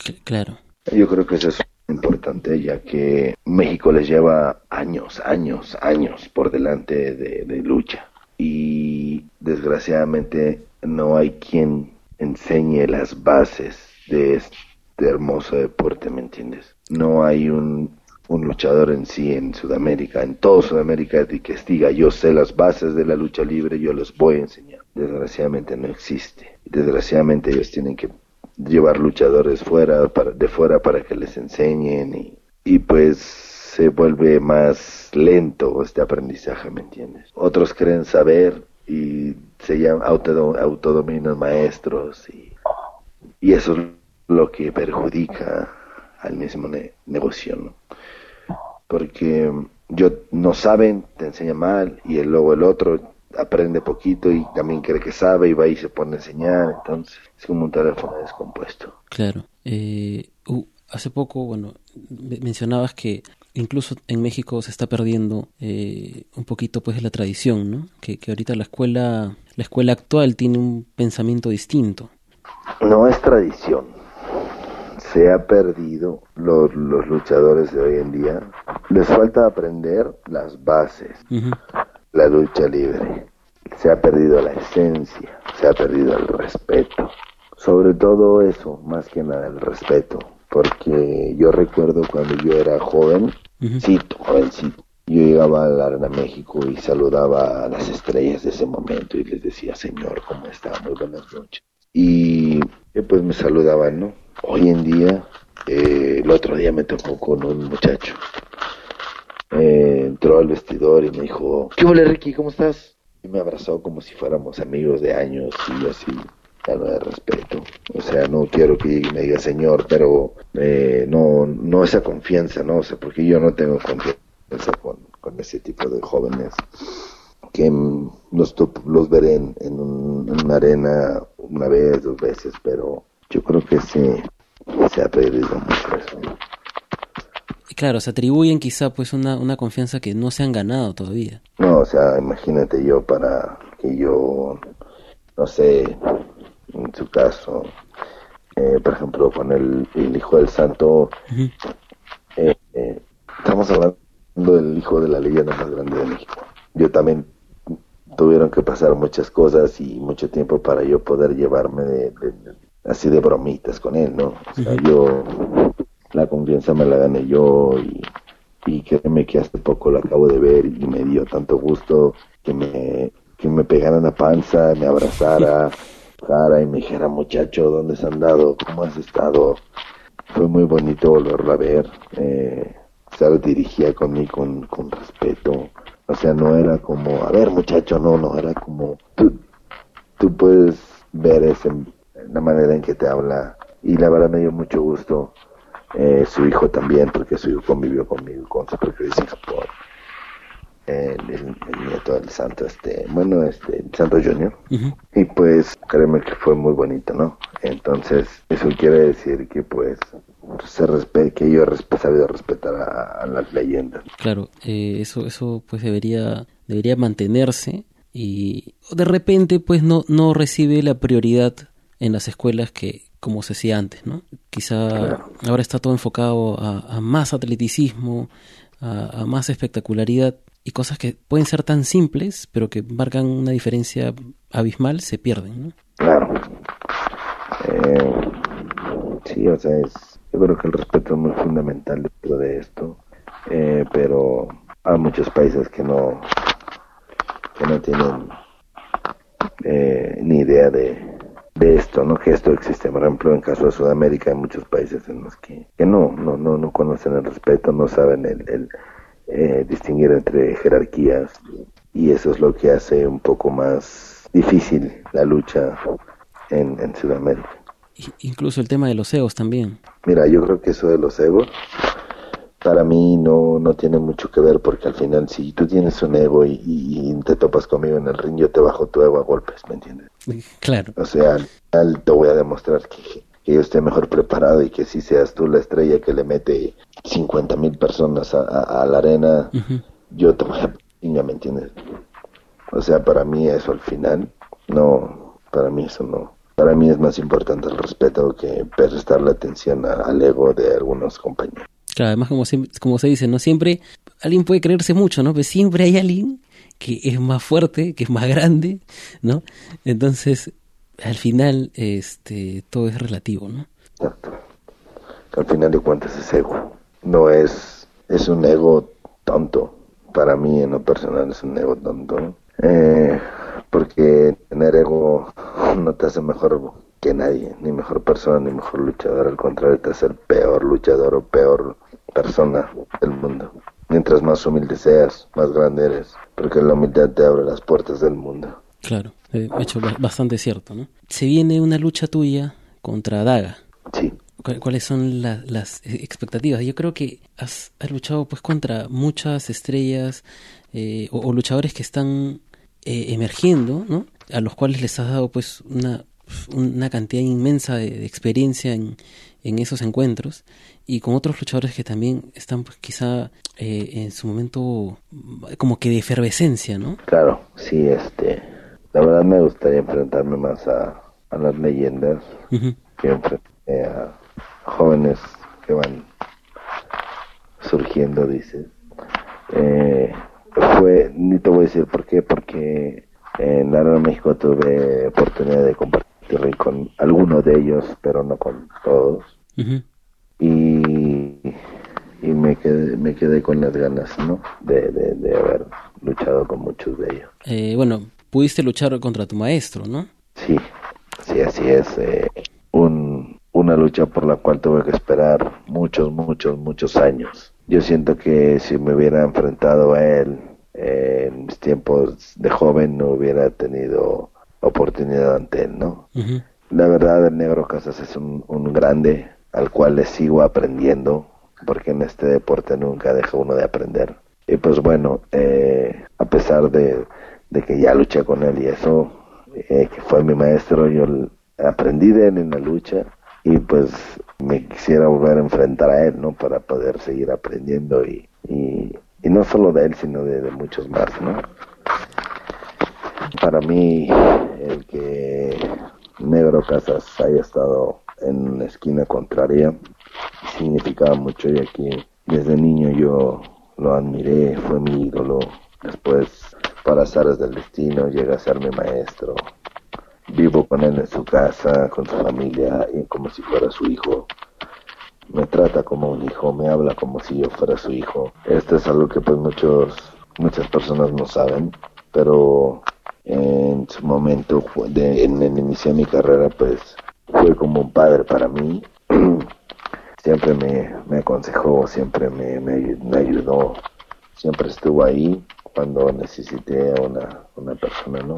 Cl- Claro. Yo creo que eso es importante ya que México les lleva años, años, años por delante de, de lucha y desgraciadamente no hay quien enseñe las bases de este hermoso deporte, ¿me entiendes? No hay un, un luchador en sí en Sudamérica, en toda Sudamérica, que diga yo sé las bases de la lucha libre, yo les voy a enseñar. Desgraciadamente no existe. Desgraciadamente ellos tienen que llevar luchadores fuera para, de fuera para que les enseñen y, pues se vuelve más lento este aprendizaje, ¿me entiendes? Otros creen saber y se llaman auto, autodominos maestros y, y eso es lo que perjudica al mismo ne negocio, ¿no? Porque yo no saben, te enseña mal y el, luego el otro aprende poquito y también cree que sabe y va y se pone a enseñar, entonces es como un teléfono descompuesto. Claro. Eh, uh, hace poco, bueno, mencionabas que incluso en México se está perdiendo eh, un poquito pues la tradición, ¿no? Que, que ahorita la escuela, la escuela actual tiene un pensamiento distinto. No es tradición. Se ha perdido los, los luchadores de hoy en día. Les falta aprender las bases. Uh -huh. La lucha libre. Se ha perdido la esencia. Se ha perdido el respeto. Sobre todo eso, más que nada el respeto porque yo recuerdo cuando yo era joven, uh -huh. jovencito, yo llegaba a la Arena México y saludaba a las estrellas de ese momento y les decía, señor, ¿cómo está? Muy buenas noches. Y pues me saludaban, ¿no? Hoy en día, eh, el otro día me tocó con un muchacho. Eh, entró al vestidor y me dijo, ¿qué hola Ricky? ¿Cómo estás? Y me abrazó como si fuéramos amigos de años y así no de respeto. O sea, no quiero que me diga señor, pero eh, no, no esa confianza, ¿no? O sea, porque yo no tengo confianza con, con ese tipo de jóvenes que los, los veré en, en, un, en, una arena una vez, dos veces, pero yo creo que sí se ha perdido mucho eso. Claro, se atribuyen quizá pues una, una confianza que no se han ganado todavía. No, o sea, imagínate yo para que yo, no sé, en su caso, eh, por ejemplo, con el, el, Hijo del Santo, uh -huh. eh, eh, estamos hablando del hijo de la leyenda más grande de México. Yo también tuvieron que pasar muchas cosas y mucho tiempo para yo poder llevarme de, de, de, así de bromitas con él, ¿no? O sea, yo la confianza me la gané yo y, y créeme que hace poco lo acabo de ver y me dio tanto gusto que me, que me pegaran la panza, me abrazara cara y me dijera, muchacho, ¿dónde has andado? ¿Cómo has estado? Fue muy bonito volverlo a ver. Eh, se dirigía conmigo con, con respeto. O sea, no era como, a ver, muchacho, no, no, era como, tú, tú puedes ver ese, la manera en que te habla. Y la verdad me dio mucho gusto. Eh, su hijo también, porque su hijo convivió conmigo con su propio en Japón el, el, el, nieto del santo, este, bueno, este, el santo Junior. Uh -huh. Y pues, créeme que fue muy bonito, ¿no? Entonces, eso quiere decir que pues se respete, que yo he sabido respetar a, a, las leyendas. Claro, eh, eso, eso pues debería, debería mantenerse y de repente pues no, no recibe la prioridad en las escuelas que como se hacía antes, ¿no? Quizá claro. ahora está todo enfocado a, a más atleticismo, a, a, más espectacularidad y cosas que pueden ser tan simples, pero que marcan una diferencia abismal, se pierden, ¿no? Claro. Eh, sí, o sea, es, yo creo que el respeto es muy fundamental dentro de esto, eh, pero hay muchos países que no, que no tienen eh, ni idea de, de esto, ¿no? Que esto existe. Por ejemplo, en caso de Sudamérica hay muchos países en los que, no, no, no, no conocen el respeto, no saben el, el eh, distinguir entre jerarquías y eso es lo que hace un poco más difícil la lucha en, en Sudamérica. Incluso el tema de los egos también. Mira, yo creo que eso de los egos para mí no, no tiene mucho que ver porque al final si tú tienes un ego y, y, te topas conmigo en el ring, yo te bajo tu ego a golpes, ¿me entiendes? Claro. O sea, al, al te voy a demostrar que, que yo esté mejor preparado y que si seas tú la estrella que le mete 50 mil personas a, a, a, la arena, uh -huh. yo te voy a ¿me entiendes? O sea, para mí eso al final, no, para mí eso no. Para mí es más importante el respeto que prestarle atención a, al ego de algunos compañeros. Claro, además como se, como se dice, no siempre alguien puede creerse mucho, ¿no? Pero siempre hay alguien que es más fuerte, que es más grande, ¿no? Entonces, al final, este, todo es relativo, ¿no? Exacto. Al final de cuentas es ego. No es, es un ego tonto. Para mí, en lo personal, es un ego tonto. Eh, porque tener ego no te hace mejor que nadie, ni mejor persona, ni mejor luchador. Al contrario, te hace el peor luchador o peor persona del mundo. Mientras más humilde seas, más grande eres. Porque la humildad te abre las puertas del mundo. Claro, de hecho, bastante cierto, ¿no? Se viene una lucha tuya contra Daga. Sí. ¿Cuáles son las expectativas? Yo creo que has, luchado pues contra muchas estrellas eh, o, luchadores que están eh, emergiendo, ¿no? A los cuales les has dado pues una, una cantidad inmensa de, experiencia en, en, esos encuentros y con otros luchadores que también están pues quizá eh, en su momento como que de efervescencia, ¿no? Claro, sí, este, la verdad me gustaría enfrentarme más a, a las leyendas que enfrenté a jóvenes que van surgiendo, dice. Eh, fue, ni te voy a decir por qué, porque en la de México tuve oportunidad de compartir con algunos de ellos, pero no con todos. Y, y me, quedé, me quedé con las ganas, ¿no? De, de, haber luchado con muchos de ellos. Eh, bueno, pudiste luchar contra tu maestro, ¿no? Sí, sí, así es. Eh, un, una lucha por la cual tuve que esperar muchos, muchos, muchos años. Yo siento que si me hubiera enfrentado a él en mis tiempos de joven no hubiera tenido oportunidad ante él, ¿no? La verdad, el Negro Casas es un, grande al cual le sigo aprendiendo, porque en este deporte nunca deja uno de aprender. Y pues bueno, eh, a pesar de, que ya luché con él y eso, eh, que fue mi maestro, yo aprendí de él en la lucha y pues me quisiera volver a enfrentar a él, ¿no? Para poder seguir aprendiendo y, y, no solo de él, sino de, muchos más, ¿no? Para mí, el que Negro Casas haya estado en una esquina contraria significaba mucho, y aquí desde niño yo lo admiré, fue mi ídolo. Después, para azares del destino, llega a ser mi maestro, Vivo con él en su casa, con su familia, como si fuera su hijo. Me trata como un hijo, me habla como si yo fuera su hijo. Esto es algo que pues muchos, muchas personas no saben, pero en su momento, de, en el inicio de mi carrera, pues fue como un padre para mí. siempre me, me aconsejó, siempre me, me, me, ayudó, siempre estuvo ahí cuando necesité a una, una persona, ¿no?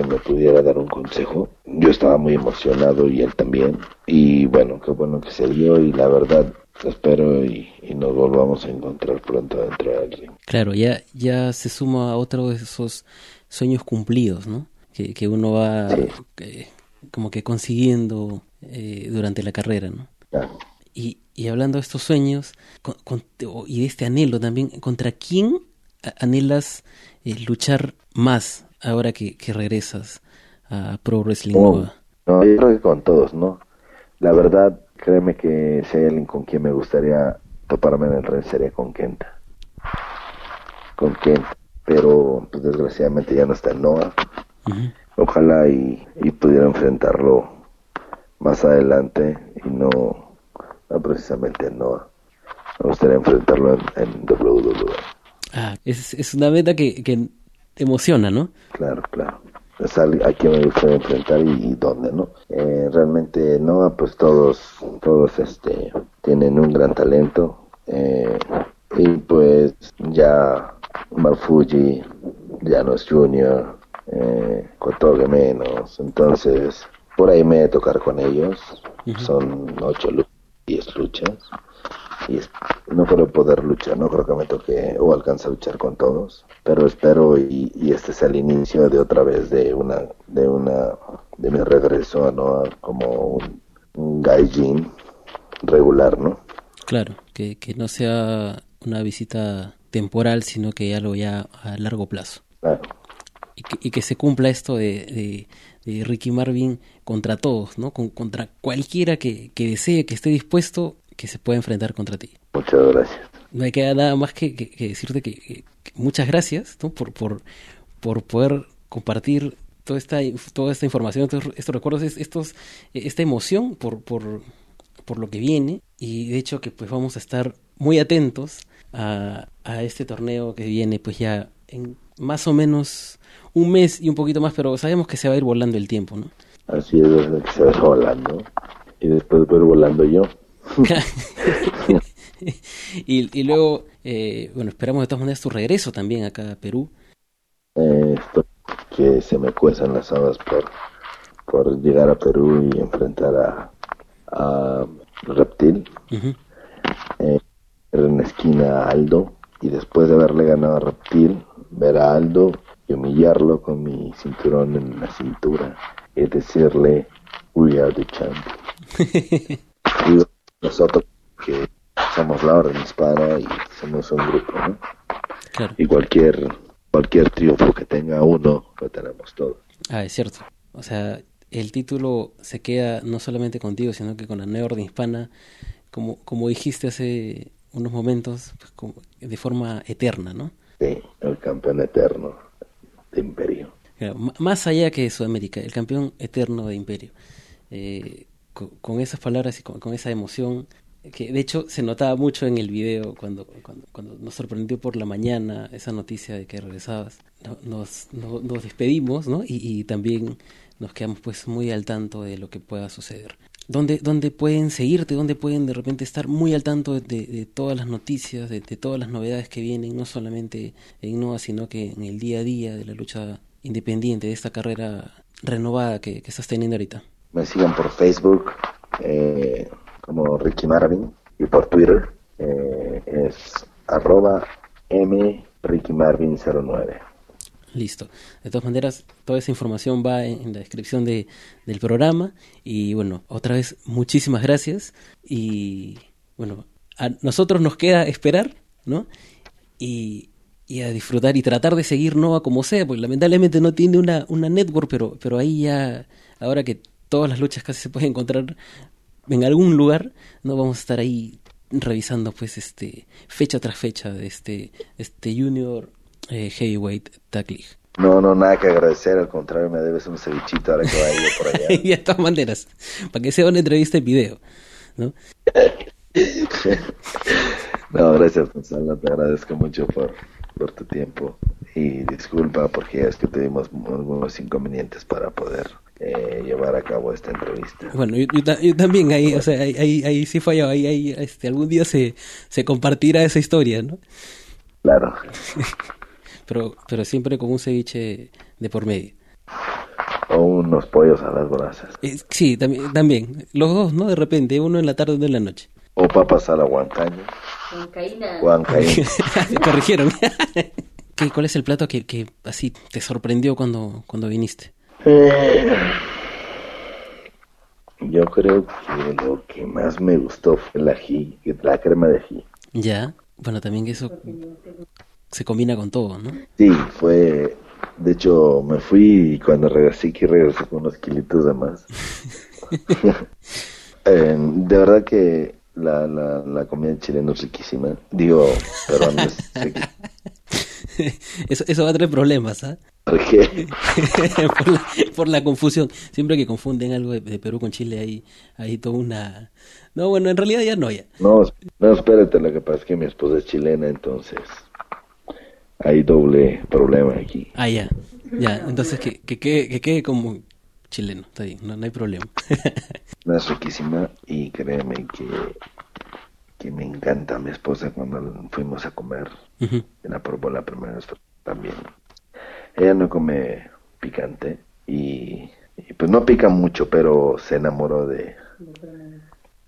Que me pudiera dar un consejo. Yo estaba muy emocionado y él también. Y bueno, qué bueno que se dio y la verdad espero y, nos volvamos a encontrar pronto dentro del ring. Claro, ya, ya se suma a otro de esos sueños cumplidos, ¿no? Que, que uno va eh, como que consiguiendo eh, durante la carrera, ¿no? Y, y hablando de estos sueños y de este anhelo también, ¿contra quién anhelas eh, luchar más ahora que, regresas a Pro Wrestling oh, No, yo creo que con todos, ¿no? La verdad, créeme que si hay alguien con quien me gustaría toparme en el ring sería con Kenta. Con Kenta. Pero, pues desgraciadamente ya no está en Noah. Ojalá y, pudiera enfrentarlo más adelante y no, precisamente en Noah. Me gustaría enfrentarlo en, en WWE. Ah, es, es una meta que, que emociona, ¿no? Claro, claro. Es a, quien me gusta enfrentar y, dónde, ¿no? Eh, realmente no, pues todos, todos este, tienen un gran talento. Eh, y pues ya Malfuji ya no es junior, eh, Kotoge menos. Entonces, por ahí me a tocar con ellos. Son ocho, diez luchas y no creo poder luchar, no creo que me toque o alcance a luchar con todos, pero espero y, este sea el inicio de otra vez de una, de una, de mi regreso ¿no? como un, un gaijin regular, ¿no? Claro, que, que no sea una visita temporal, sino que ya lo ya a largo plazo. Claro. Y que, y que se cumpla esto de, de, Ricky Marvin contra todos, ¿no? Con, contra cualquiera que, que desee, que esté dispuesto que se pueda enfrentar contra ti. Muchas gracias. No me queda nada más que, que- que decirte que, muchas gracias ¿no? por, por, por poder compartir toda esta, toda esta información, estos, estos recuerdos, es- estos, esta emoción por, por, por lo que viene y de hecho que pues vamos a estar muy atentos a, a este torneo que viene pues ya en más o menos un mes y un poquito más, pero sabemos que se va a ir volando el tiempo, ¿no? Así es, que se va volando. Y después voy volando yo. y, y luego, eh, bueno, esperamos de todas maneras tu regreso también acá a Perú. Eh, que se me cuezan las habas por, por llegar a Perú y enfrentar a, a Reptil. Eh, en la esquina a Aldo y después de haberle ganado a Reptil, ver a Aldo y humillarlo con mi cinturón en la cintura y decirle, we are the champions. nosotros que somos la orden hispana y somos un grupo, ¿no? Claro. Y cualquier, cualquier triunfo que tenga uno, lo tenemos todos. Ah, es cierto. O sea, el título se queda no solamente contigo, sino que con la nueva orden hispana, como, como dijiste hace unos momentos, pues, como- de forma eterna, ¿no? Sí, el campeón eterno de Imperio. Claro, más allá que Sudamérica, el campeón eterno de Imperio. Eh, co- con, esas palabras y con, esa emoción, que de hecho se notaba mucho en el video cuando, cuando, nos sorprendió por la mañana esa noticia de que regresabas. No- Nos, no- nos despedimos, ¿no? Y, también nos quedamos pues muy al tanto de lo que pueda suceder. ¿Dónde, dónde pueden seguirte? ¿Dónde pueden de repente estar muy al tanto de, todas las noticias, de, de todas las novedades que vienen, no solamente en NOA, sino que en el día a día de la lucha independiente, de esta carrera renovada que, que estás teniendo ahorita? Me sigan por Facebook eh, como Ricky Marvin y por Twitter eh, es arroba M Ricky Marvin 09. Listo. De todas maneras, toda esa información va en, en la descripción de, del programa. Y bueno, otra vez, muchísimas gracias. Y bueno, a nosotros nos queda esperar, ¿no? Y, y a disfrutar y tratar de seguir Nova como sea, porque lamentablemente no tiene una, una network, pero, pero ahí ya, ahora que todas las luchas casi se pueden encontrar en algún lugar, no vamos a estar ahí revisando pues este fecha tras fecha de este este junior eh, heavyweight tag league No, no, nada que agradecer, al contrario, me debes un cevichito ahora que vaya por allá. y de todas maneras para que sea una entrevista en video ¿no? No, gracias, Gonzalo, te agradezco mucho por, por tu tiempo y disculpa porque es que tuvimos algunos inconvenientes para poder eh, llevar a cabo esta entrevista. bueno yo, yo ta- yo también ahí o sea ahí, ahí, ahí sí falló ahí, ahí este algún día se, se compartirá esa historia ¿no? Claro, pero pero siempre con un ceviche de por medio. O unos pollos a las brasas, Eh, sí también también. Los dos no de repente uno en la tarde uno en la noche. O papas a la huancaña, Huancaína. corrigieron. ¿Qué, ¿cuál es el plato que, que así te sorprendió cuando cuando viniste Eh, Yo creo que lo que más me gustó fue el ají, la crema de ají. Ya, bueno, también que eso se combina con todo, ¿no? Sí, fue, de hecho me fui y cuando regresé aquí regresé con unos kilitos de más. Eh, de verdad que la, la, la comida chilena es riquísima. Digo, peruana es riquísima. eso, eso va a traer problemas, ¿ah? Porque por, la, por la confusión. Siempre que confunden algo de, de Perú con Chile, hay, hay toda una... No, bueno, en realidad ya no, ya. No, no, espérate, lo que pasa es que mi esposa es chilena, entonces hay doble problema aquí. Ah, ya. Ya, entonces que, que, quede- que quede como chileno, está bien, no, no hay problema. Es riquísima y créeme que, que me encanta mi esposa cuando fuimos a comer. Ujú. La probó la primera vez también. Ella no come picante y, y pues no pica mucho, pero se enamoró de,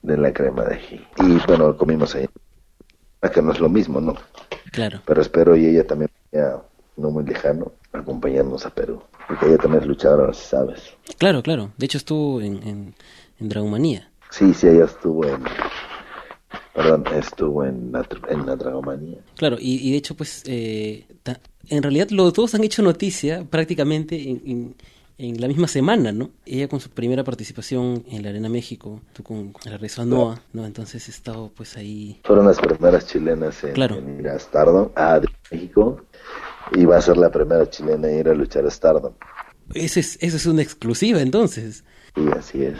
de la crema de ají. Y bueno, comimos ahí. Que no es lo mismo, ¿no? Claro. Pero espero y ella también vaya no muy lejano acompañarnos a Perú. Porque ella también es luchadora, ¿sabes? Claro, claro. De hecho estuvo en, en, en Dragomanía. Sí, sí, ella estuvo en... Perdón, estuvo en la, en la Dragomanía. Claro, y, y de hecho, pues, eh, ta- en realidad los dos han hecho noticia prácticamente en, en, en la misma semana, ¿no? Ella con su primera participación en la Arena México, tú con la regreso a ¿no? Entonces he estado pues ahí. Fueron las primeras chilenas en, Claro. en ir a Stardom, a México, y va a ser la primera chilena en ir a luchar a Stardom. Es, esa es una exclusiva entonces. Y así es.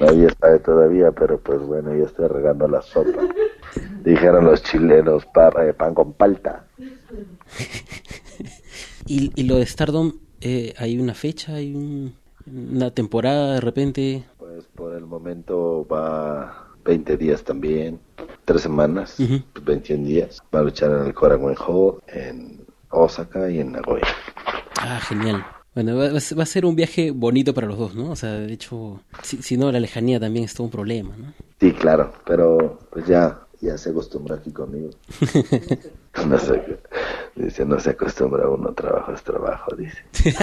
Nadie sabe todavía, pero pues bueno, yo estoy regando la sopa. Dijeron los chilenos, pa- eh, pan con palta. Y, y lo de Stardom, eh, hay una fecha, hay un- una temporada de repente. Pues por el momento va 20 días también, 3 semanas, Ujú. 21 días. Va a luchar en el Korakuen Hall, en Osaka y en Nagoya. Ah, genial. Bueno, va, va a ser- un viaje bonito para los dos, ¿no? O sea, de hecho, si, si no, la lejanía también es todo un problema, ¿no? Sí, claro, pero pues ya, ya se acostumbra aquí conmigo. No se, dice, no se acostumbra uno, trabajo es trabajo, dice.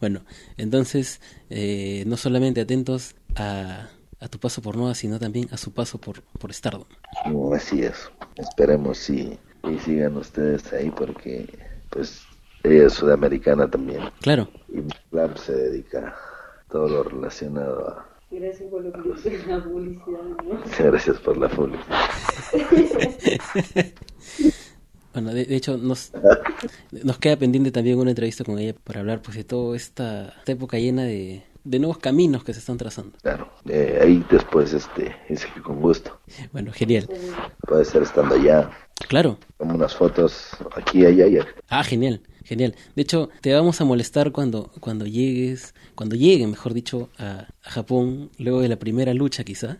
Bueno, entonces, eh, no solamente atentos a, a tu paso por Noah, sino también a su paso por, por Stardom. Mm, Así es. Esperemos y, y sigan ustedes ahí porque pues ella es sudamericana también. Claro, Y Club se dedica a todo lo relacionado a... Gracias por lo que dice la publicidad, ¿no? Gracias por la publicidad. bueno, de, de hecho, nos, nos queda pendiente también una entrevista con ella para hablar pues de toda esta, esta época llena de, de nuevos caminos que se están trazando. Claro, eh, ahí después este, dice que con gusto. Bueno, genial. Puede ser estando allá, Claro. como unas fotos aquí, allá y acá. Ah, genial, genial. De hecho, te vamos a molestar cuando, cuando llegues, cuando lleguen, mejor dicho, a, a Japón, luego de la primera lucha quizá,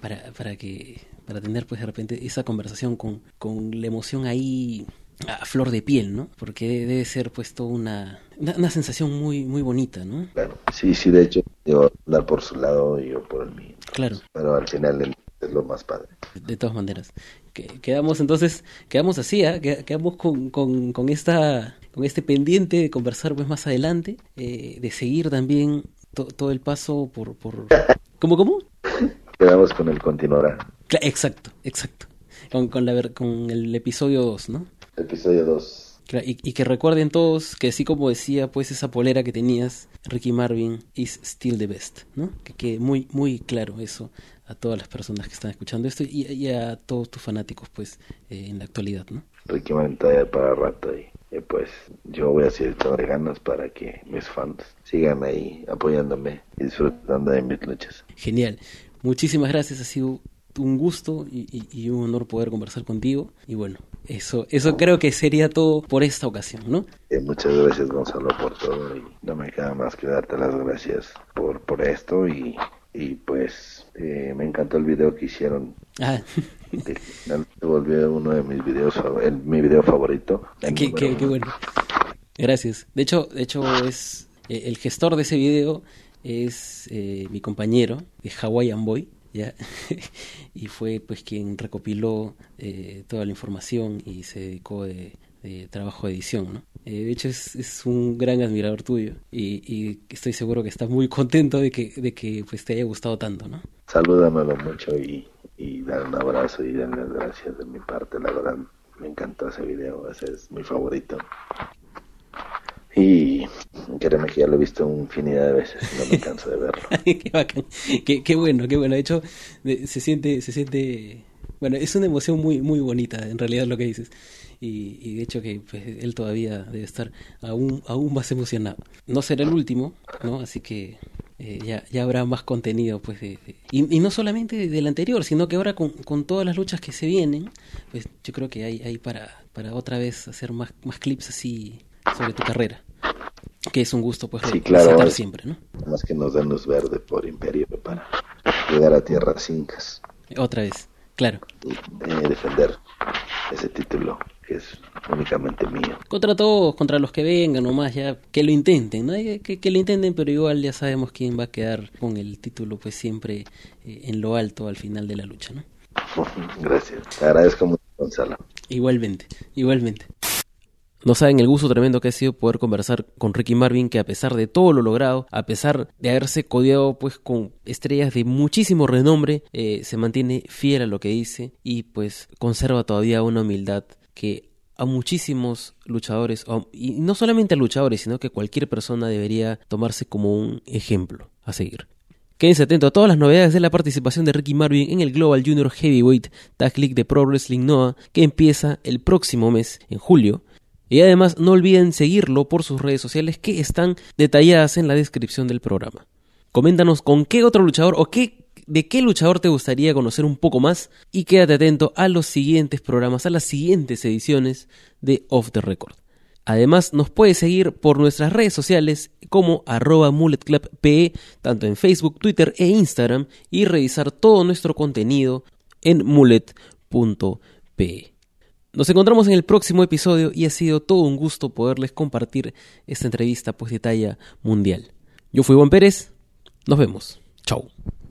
para, para que, para tener pues de repente esa conversación con, con la emoción ahí a flor de piel, ¿no? Porque debe ser pues toda una, una, sensación muy, muy bonita, ¿no? Claro, sí, sí, de hecho, yo andar por su lado y yo por el mío. Claro. Pero al final es lo más padre. De todas maneras. Que- Quedamos entonces, quedamos así. Que- quedamos con, con, con esta, con este pendiente de conversar pues más adelante, eh, de seguir también to- todo el paso por, por... ¿Cómo, cómo? Quedamos con el continuará. Exacto, exacto. Con, con, la, ver- con el episodio 2, ¿no? Episodio 2. Cla- Y, y que recuerden todos que así como decía pues esa polera que tenías, Ricky Marvin is still the best, ¿no? Que quede muy, muy claro eso a todas las personas que están escuchando esto y, y a todos tus fanáticos pues eh, en la actualidad, ¿no? Ricky Martin todavía para rato y, y pues yo voy a seguir echándole ganas para que mis fans sigan ahí apoyándome y disfrutando de mis luchas. Genial. Muchísimas gracias, ha sido un gusto y, y- y un honor poder conversar contigo. Y bueno, eso, eso creo que sería todo por esta ocasión, ¿no? Eh, muchas gracias Gonzalo por todo y no me queda más que darte las gracias por, por esto y, y pues eh, me encantó el video que hicieron. Ah, se volvió uno de mis videos, el- mi video favorito. El qué, qué- bueno. Gracias. De hecho, de hecho es eh, el gestor de ese video es eh, mi compañero de Hawaiian Boy, ya y fue pues quien recopiló eh, toda la información y se dedicó de, de trabajo de edición, ¿no? Eh, de hecho es, es un gran admirador tuyo y, y estoy seguro que está muy contento de que de que pues te haya gustado tanto, ¿no? Salúdamelo mucho y, y dar un abrazo y darle las gracias de mi parte. La verdad, me encantó ese video, ese es mi favorito. Y créeme que ya lo he visto infinidad de veces y no me canso de verlo. qué bueno, qué bueno. De hecho, se siente, se siente, bueno, es una emoción muy, muy bonita, en realidad lo que dices. Y, y de hecho que pues, él todavía debe estar aún, aún más emocionado. No será el último, ¿no? Así que eh, ya, ya habrá más contenido, pues, de- y, y no solamente del anterior, sino que ahora con, con todas las luchas que se vienen, pues yo creo que hay, hay para, para otra vez hacer más, más clips así sobre tu carrera. Que es un gusto, pues, Sí, claro, es- siempre, ¿no? Más que nos den luz verde por imperio para llegar a tierras incas Otra vez, claro. y eh, defender ese título que es únicamente mío. Contra todos, contra los que vengan nomás, ya que lo intenten, ¿no? Que, que lo intenten, pero igual ya sabemos quién va a quedar con el título, pues siempre eh, en lo alto al final de la lucha, ¿no? Gracias. Te agradezco mucho, Gonzalo. Igualmente, igualmente. No saben el gusto tremendo que ha sido poder conversar con Ricky Marvin, que a pesar de todo lo logrado, a pesar de haberse codeado pues con estrellas de muchísimo renombre, eh, se mantiene fiel a lo que dice y pues conserva todavía una humildad que a muchísimos luchadores, y no solamente a luchadores, sino que cualquier persona debería tomarse como un ejemplo a seguir. Quédense atentos a todas las novedades de la participación de Ricky Marvin en el Global Junior Heavyweight Tag League de Pro Wrestling Noah, que empieza el próximo mes, en julio. Y además no olviden seguirlo por sus redes sociales que están detalladas en la descripción del programa. Coméntanos con qué otro luchador o qué, de qué luchador te gustaría conocer un poco más y quédate atento a los siguientes programas, a las siguientes ediciones de Off the Record. Además, nos puedes seguir por nuestras redes sociales como arroba mulletclubpe, tanto en Facebook, Twitter e Instagram, y revisar todo nuestro contenido en mullet.pe. Nos encontramos en el próximo episodio y ha sido todo un gusto poderles compartir esta entrevista pues talla mundial. Yo fui Juan Pérez, nos vemos. Chau.